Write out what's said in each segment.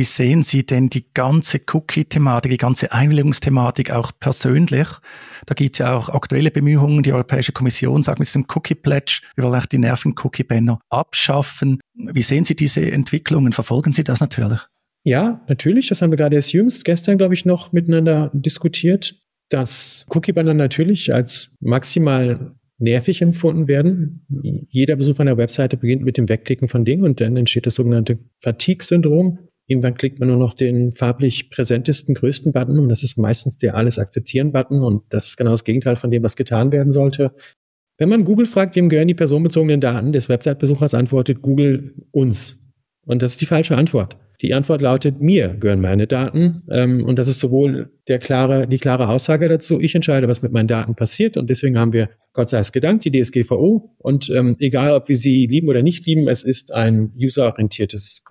Wie sehen Sie denn die ganze Cookie-Thematik, die ganze Einwilligungsthematik auch persönlich? Da gibt es ja auch aktuelle Bemühungen. Die Europäische Kommission sagt mit diesem Cookie-Pledge, wir wollen auch die nerven Cookie-Banner abschaffen. Wie sehen Sie diese Entwicklungen? Verfolgen Sie das natürlich? Ja, natürlich. Das haben wir gerade erst jüngst gestern, glaube ich, noch miteinander diskutiert, dass Cookie-Banner natürlich als maximal nervig empfunden werden. Jeder Besuch einer Webseite beginnt mit dem Wegklicken von Dingen und dann entsteht das sogenannte Fatigue-Syndrom. Irgendwann klickt man nur noch den farblich präsentesten, größten Button und das ist meistens der Alles akzeptieren-Button und das ist genau das Gegenteil von dem, was getan werden sollte. Wenn man Google fragt, wem gehören die personenbezogenen Daten des Website-Besuchers, antwortet Google uns. Und das ist die falsche Antwort. Die Antwort lautet, mir gehören meine Daten. Ähm, und das ist sowohl der klare, die klare Aussage dazu, ich entscheide, was mit meinen Daten passiert. Und deswegen haben wir, Gott sei es gedankt, die DSGVO. Und ähm, egal, ob wir sie lieben oder nicht lieben, es ist ein userorientiertes,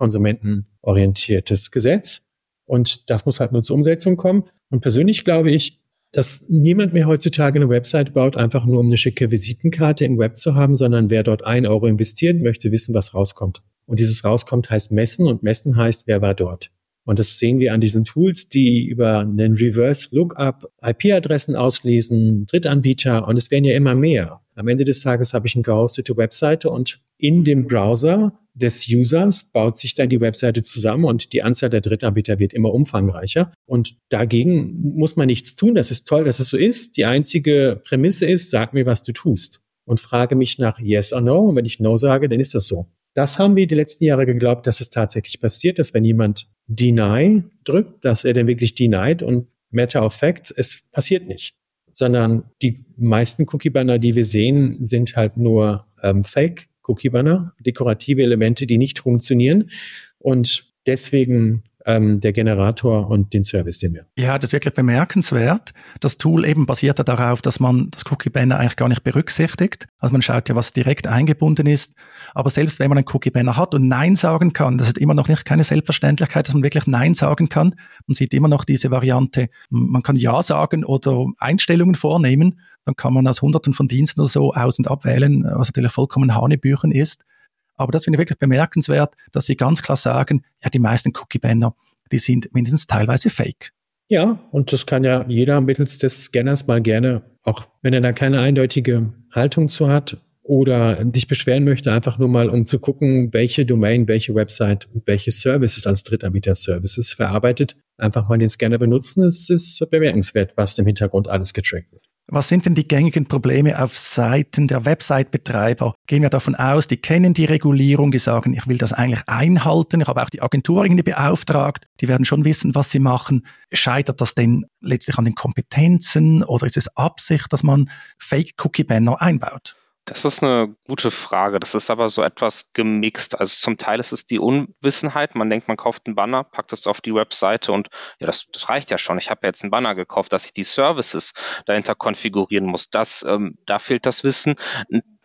konsumentenorientiertes Gesetz. Und das muss halt nur zur Umsetzung kommen. Und persönlich glaube ich, dass niemand mehr heutzutage eine Website baut, einfach nur um eine schicke Visitenkarte im Web zu haben, sondern wer dort ein Euro investiert, möchte wissen, was rauskommt. Und dieses rauskommt heißt messen und messen heißt, wer war dort. Und das sehen wir an diesen Tools, die über einen Reverse Lookup IP-Adressen auslesen, Drittanbieter und es werden ja immer mehr. Am Ende des Tages habe ich eine gehostete Webseite und in dem Browser des Users baut sich dann die Webseite zusammen und die Anzahl der Drittanbieter wird immer umfangreicher. Und dagegen muss man nichts tun. Das ist toll, dass es so ist. Die einzige Prämisse ist, sag mir, was du tust. Und frage mich nach Yes or No. Und wenn ich No sage, dann ist das so. Das haben wir die letzten Jahre geglaubt, dass es tatsächlich passiert, dass wenn jemand Deny drückt, dass er dann wirklich denied und Matter of Fact, es passiert nicht. Sondern die meisten Cookie-Banner, die wir sehen, sind halt nur ähm, Fake-Cookie-Banner, dekorative Elemente, die nicht funktionieren. Und deswegen ähm, der Generator und den Service, den wir. Ja, das ist wirklich bemerkenswert. Das Tool eben basiert ja darauf, dass man das Cookie Banner eigentlich gar nicht berücksichtigt. Also man schaut ja, was direkt eingebunden ist. Aber selbst wenn man einen Cookie Banner hat und Nein sagen kann, das ist immer noch nicht keine Selbstverständlichkeit, dass man wirklich Nein sagen kann. Man sieht immer noch diese Variante. Man kann Ja sagen oder Einstellungen vornehmen. Dann kann man aus Hunderten von Diensten oder so aus- und abwählen, was natürlich vollkommen Hanebüchen ist. Aber das finde ich wirklich bemerkenswert, dass Sie ganz klar sagen, ja, die meisten Cookie-Banner, die sind mindestens teilweise fake. Ja, und das kann ja jeder mittels des Scanners mal gerne, auch wenn er da keine eindeutige Haltung zu hat oder dich beschweren möchte, einfach nur mal, um zu gucken, welche Domain, welche Website, welche Services als Drittanbieter-Services verarbeitet, einfach mal den Scanner benutzen. Es ist bemerkenswert, was im Hintergrund alles getrackt wird. Was sind denn die gängigen Probleme auf Seiten der Website-Betreiber? Gehen wir davon aus, die kennen die Regulierung, die sagen, ich will das eigentlich einhalten. Ich habe auch die Agentur irgendwie beauftragt. Die werden schon wissen, was sie machen. Scheitert das denn letztlich an den Kompetenzen oder ist es Absicht, dass man Fake-Cookie-Banner einbaut? Das ist eine gute Frage. Das ist aber so etwas gemixt. Also zum Teil ist es die Unwissenheit. Man denkt, man kauft einen Banner, packt es auf die Webseite und ja, das, das reicht ja schon. Ich habe jetzt einen Banner gekauft, dass ich die Services dahinter konfigurieren muss. Das, ähm, da fehlt das Wissen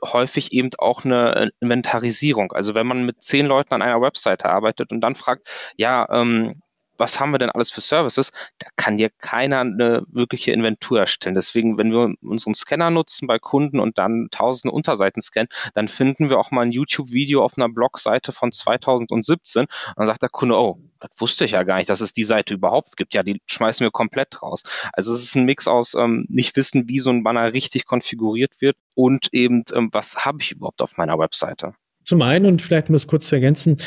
häufig eben auch eine äh, Inventarisierung. Also wenn man mit zehn Leuten an einer Webseite arbeitet und dann fragt, ja, ähm, was haben wir denn alles für Services, da kann dir keiner eine wirkliche Inventur erstellen. Deswegen, wenn wir unseren Scanner nutzen bei Kunden und dann tausende Unterseiten scannen, dann finden wir auch mal ein YouTube-Video auf einer Blogseite von 2017 und dann sagt der Kunde, oh, das wusste ich ja gar nicht, dass es die Seite überhaupt gibt. Ja, die schmeißen wir komplett raus. Also es ist ein Mix aus ähm, nicht wissen, wie so ein Banner richtig konfiguriert wird und eben, ähm, was habe ich überhaupt auf meiner Webseite. Zum einen, und vielleicht um das kurz zu ergänzen,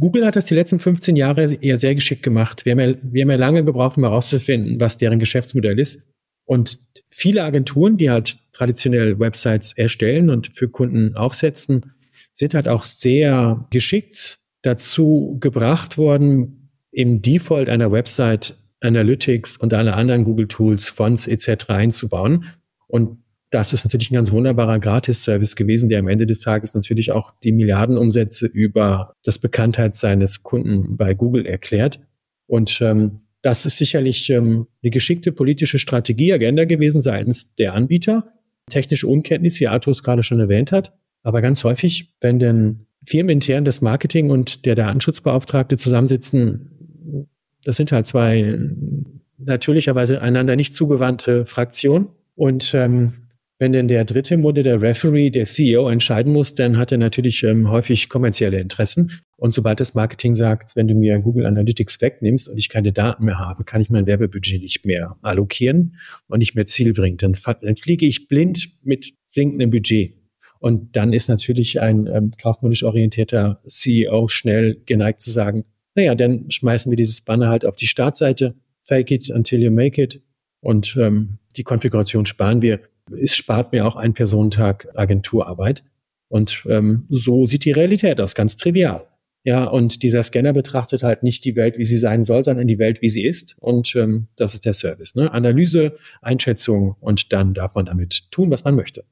Google hat das die letzten 15 Jahre eher sehr geschickt gemacht. Wir haben ja, wir haben ja lange gebraucht, um herauszufinden, was deren Geschäftsmodell ist. Und viele Agenturen, die halt traditionell Websites erstellen und für Kunden aufsetzen, sind halt auch sehr geschickt dazu gebracht worden, im Default einer Website Analytics und alle anderen Google Tools, Fonts etc. einzubauen. Und das ist natürlich ein ganz wunderbarer Gratis-Service gewesen, der am Ende des Tages natürlich auch die Milliardenumsätze über das Bekanntheit seines Kunden bei Google erklärt. Und ähm, das ist sicherlich ähm, eine geschickte politische Strategieagenda gewesen seitens der Anbieter. Technische Unkenntnis, wie Arthur es gerade schon erwähnt hat. Aber ganz häufig, wenn denn firmenintern das Marketing und der Datenschutzbeauftragte zusammensitzen, das sind halt zwei natürlicherweise einander nicht zugewandte Fraktionen. Und ähm, wenn denn der dritte Mode, der Referee, der CEO entscheiden muss, dann hat er natürlich ähm, häufig kommerzielle Interessen. Und sobald das Marketing sagt, wenn du mir Google Analytics wegnimmst und ich keine Daten mehr habe, kann ich mein Werbebudget nicht mehr allokieren und nicht mehr zielbringend. Dann, dann fliege ich blind mit sinkendem Budget. Und dann ist natürlich ein ähm, kaufmännisch orientierter CEO schnell geneigt zu sagen, naja, dann schmeißen wir dieses Banner halt auf die Startseite, fake it until you make it und ähm, die Konfiguration sparen wir. Es spart mir auch einen Personentag Agenturarbeit. Und ähm, so sieht die Realität aus, ganz trivial. Ja, und dieser Scanner betrachtet halt nicht die Welt, wie sie sein soll, sondern die Welt, wie sie ist. Und ähm, das ist der Service. Ne? Analyse, Einschätzung und dann darf man damit tun, was man möchte.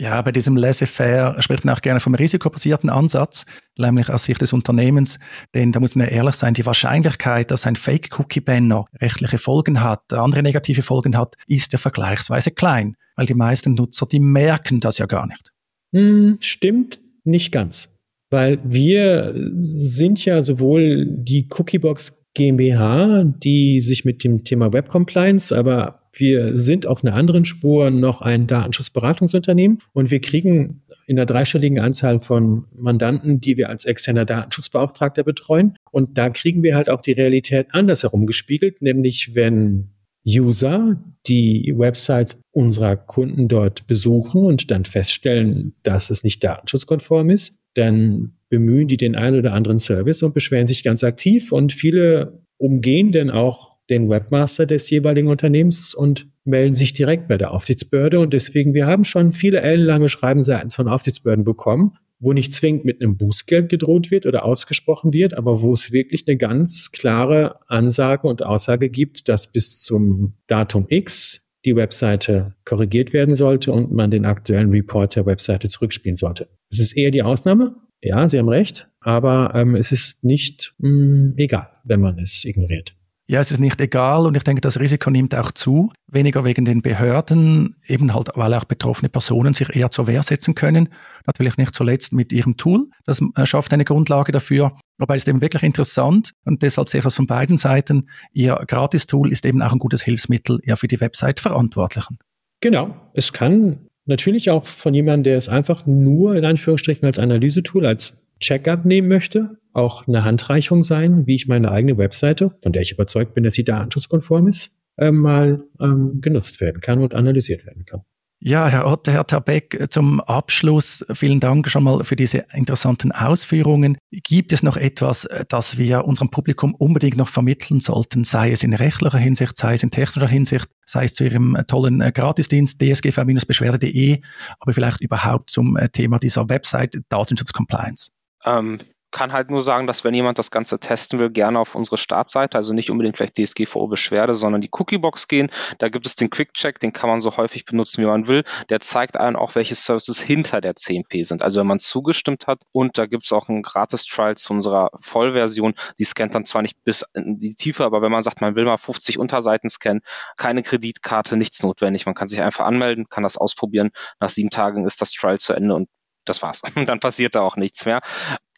Ja, bei diesem Laissez-faire spricht man auch gerne vom risikobasierten Ansatz, nämlich aus Sicht des Unternehmens. Denn da muss man ehrlich sein, die Wahrscheinlichkeit, dass ein Fake-Cookie-Banner rechtliche Folgen hat, andere negative Folgen hat, ist ja vergleichsweise klein, weil die meisten Nutzer, die merken das ja gar nicht. Hm, stimmt nicht ganz. Weil wir sind ja sowohl die Cookiebox GmbH, die sich mit dem Thema Web Compliance, aber wir sind auf einer anderen Spur noch ein Datenschutzberatungsunternehmen und wir kriegen in einer dreistelligen Anzahl von Mandanten, die wir als externer Datenschutzbeauftragter betreuen. Und da kriegen wir halt auch die Realität andersherum gespiegelt, nämlich wenn User die Websites unserer Kunden dort besuchen und dann feststellen, dass es nicht datenschutzkonform ist, dann bemühen die den einen oder anderen Service und beschweren sich ganz aktiv und viele umgehen dann auch den Webmaster des jeweiligen Unternehmens und melden sich direkt bei der Aufsichtsbehörde. Und deswegen, wir haben schon viele ellenlange Schreiben seitens von Aufsichtsbehörden bekommen, wo nicht zwingend mit einem Bußgeld gedroht wird oder ausgesprochen wird, aber wo es wirklich eine ganz klare Ansage und Aussage gibt, dass bis zum Datum X die Webseite korrigiert werden sollte und man den aktuellen Report der Webseite zurückspielen sollte. Es ist eher die Ausnahme. Ja, Sie haben recht, aber ähm, es ist nicht mh, mm, egal, wenn man es ignoriert. Ja, es ist nicht egal und ich denke, das Risiko nimmt auch zu. Weniger wegen den Behörden, eben halt, weil auch betroffene Personen sich eher zur Wehr setzen können. Natürlich nicht zuletzt mit ihrem Tool. Das äh, schafft eine Grundlage dafür. Wobei es eben wirklich interessant und deshalb sehe ich das von beiden Seiten. Ihr Gratis-Tool ist eben auch ein gutes Hilfsmittel ja für die Website-Verantwortlichen. Genau. Es kann natürlich auch von jemandem, der es einfach nur in Anführungsstrichen als Analysetool, als Checkup nehmen möchte, auch eine Handreichung sein, wie ich meine eigene Webseite, von der ich überzeugt bin, dass sie datenschutzkonform ist, äh, mal ähm, genutzt werden kann und analysiert werden kann. Ja, Herr Otte, Herr Tabeck, zum Abschluss vielen Dank schon mal für diese interessanten Ausführungen. Gibt es noch etwas, das wir unserem Publikum unbedingt noch vermitteln sollten, sei es in rechtlicher Hinsicht, sei es in technischer Hinsicht, sei es zu Ihrem tollen äh, Gratisdienst dsgv-beschwerde.de, aber vielleicht überhaupt zum äh, Thema dieser Website Datenschutz Compliance? Ähm, kann halt nur sagen, dass wenn jemand das Ganze testen will, gerne auf unsere Startseite, also nicht unbedingt vielleicht DSGVO-Beschwerde, sondern die Cookiebox gehen. Da gibt es den Quick-Check, den kann man so häufig benutzen, wie man will. Der zeigt einem auch, welche Services hinter der 10p sind. Also wenn man zugestimmt hat und da gibt es auch einen Gratis-Trial zu unserer Vollversion. Die scannt dann zwar nicht bis in die Tiefe, aber wenn man sagt, man will mal 50 Unterseiten scannen, keine Kreditkarte, nichts notwendig. Man kann sich einfach anmelden, kann das ausprobieren. Nach sieben Tagen ist das Trial zu Ende und das war's. Und dann passiert da auch nichts mehr.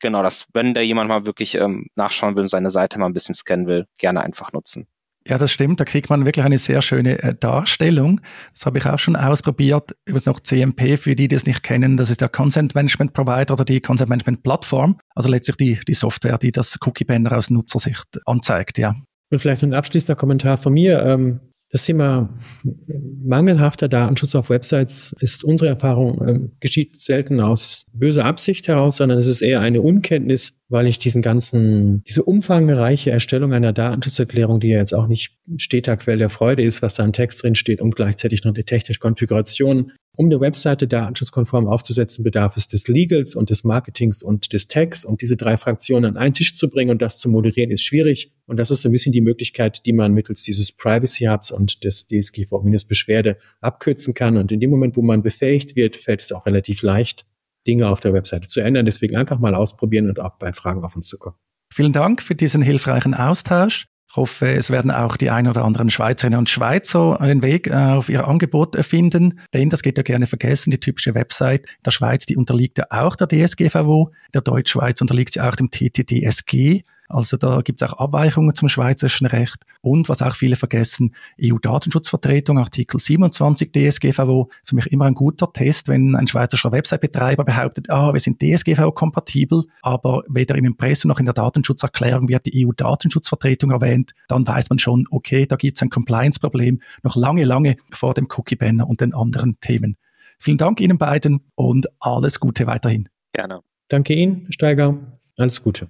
Genau, das, wenn da jemand mal wirklich ähm, nachschauen will und seine Seite mal ein bisschen scannen will, gerne einfach nutzen. Ja, das stimmt. Da kriegt man wirklich eine sehr schöne äh, Darstellung. Das habe ich auch schon ausprobiert. Übrigens noch CMP, für die, die es nicht kennen, das ist der Consent Management Provider oder die Consent Management Plattform. Also letztlich die, die Software, die das Cookie Banner aus Nutzersicht anzeigt, ja. Und vielleicht ein abschließender Kommentar von mir. Ähm, das Thema mangelhafter Datenschutz auf Websites ist unsere Erfahrung, äh, geschieht selten aus böser Absicht heraus, sondern es ist eher eine Unkenntnis, weil ich diesen ganzen, diese umfangreiche Erstellung einer Datenschutzerklärung, die ja jetzt auch nicht steter Quell der Freude ist, was da im Text drin steht und gleichzeitig noch eine technische Konfiguration, um eine Webseite datenschutzkonform aufzusetzen, bedarf es des Legals und des Marketings und des Tags. Und diese drei Fraktionen an einen Tisch zu bringen und das zu moderieren, ist schwierig. Und das ist ein bisschen die Möglichkeit, die man mittels dieses Privacy Hubs und des DSGVO-Beschwerde abkürzen kann. Und in dem Moment, wo man befähigt wird, fällt es auch relativ leicht, Dinge auf der Webseite zu ändern. Deswegen einfach mal ausprobieren und auch bei Fragen auf uns zu kommen. Vielen Dank für diesen hilfreichen Austausch. Ich hoffe, es werden auch die ein oder anderen Schweizerinnen und Schweizer den Weg äh, auf ihr Angebot finden, denn das geht ja gerne vergessen, die typische Website der Schweiz, die unterliegt ja auch der DSGVO, der Deutschschweiz unterliegt sie auch dem TTDSG. Also da gibt es auch Abweichungen zum schweizerischen Recht. Und was auch viele vergessen, EU-Datenschutzvertretung, Artikel 27 DSGVO, für mich immer ein guter Test, wenn ein schweizerischer Website-Betreiber behauptet, ah, wir sind DSGVO-kompatibel, aber weder im Impressum noch in der Datenschutzerklärung wird die EU-Datenschutzvertretung erwähnt, dann weiß man schon, okay, da gibt es ein Compliance-Problem noch lange, lange vor dem Cookie-Banner und den anderen Themen. Vielen Dank Ihnen beiden und alles Gute weiterhin. Gerne. Danke Ihnen, Steiger. Alles Gute.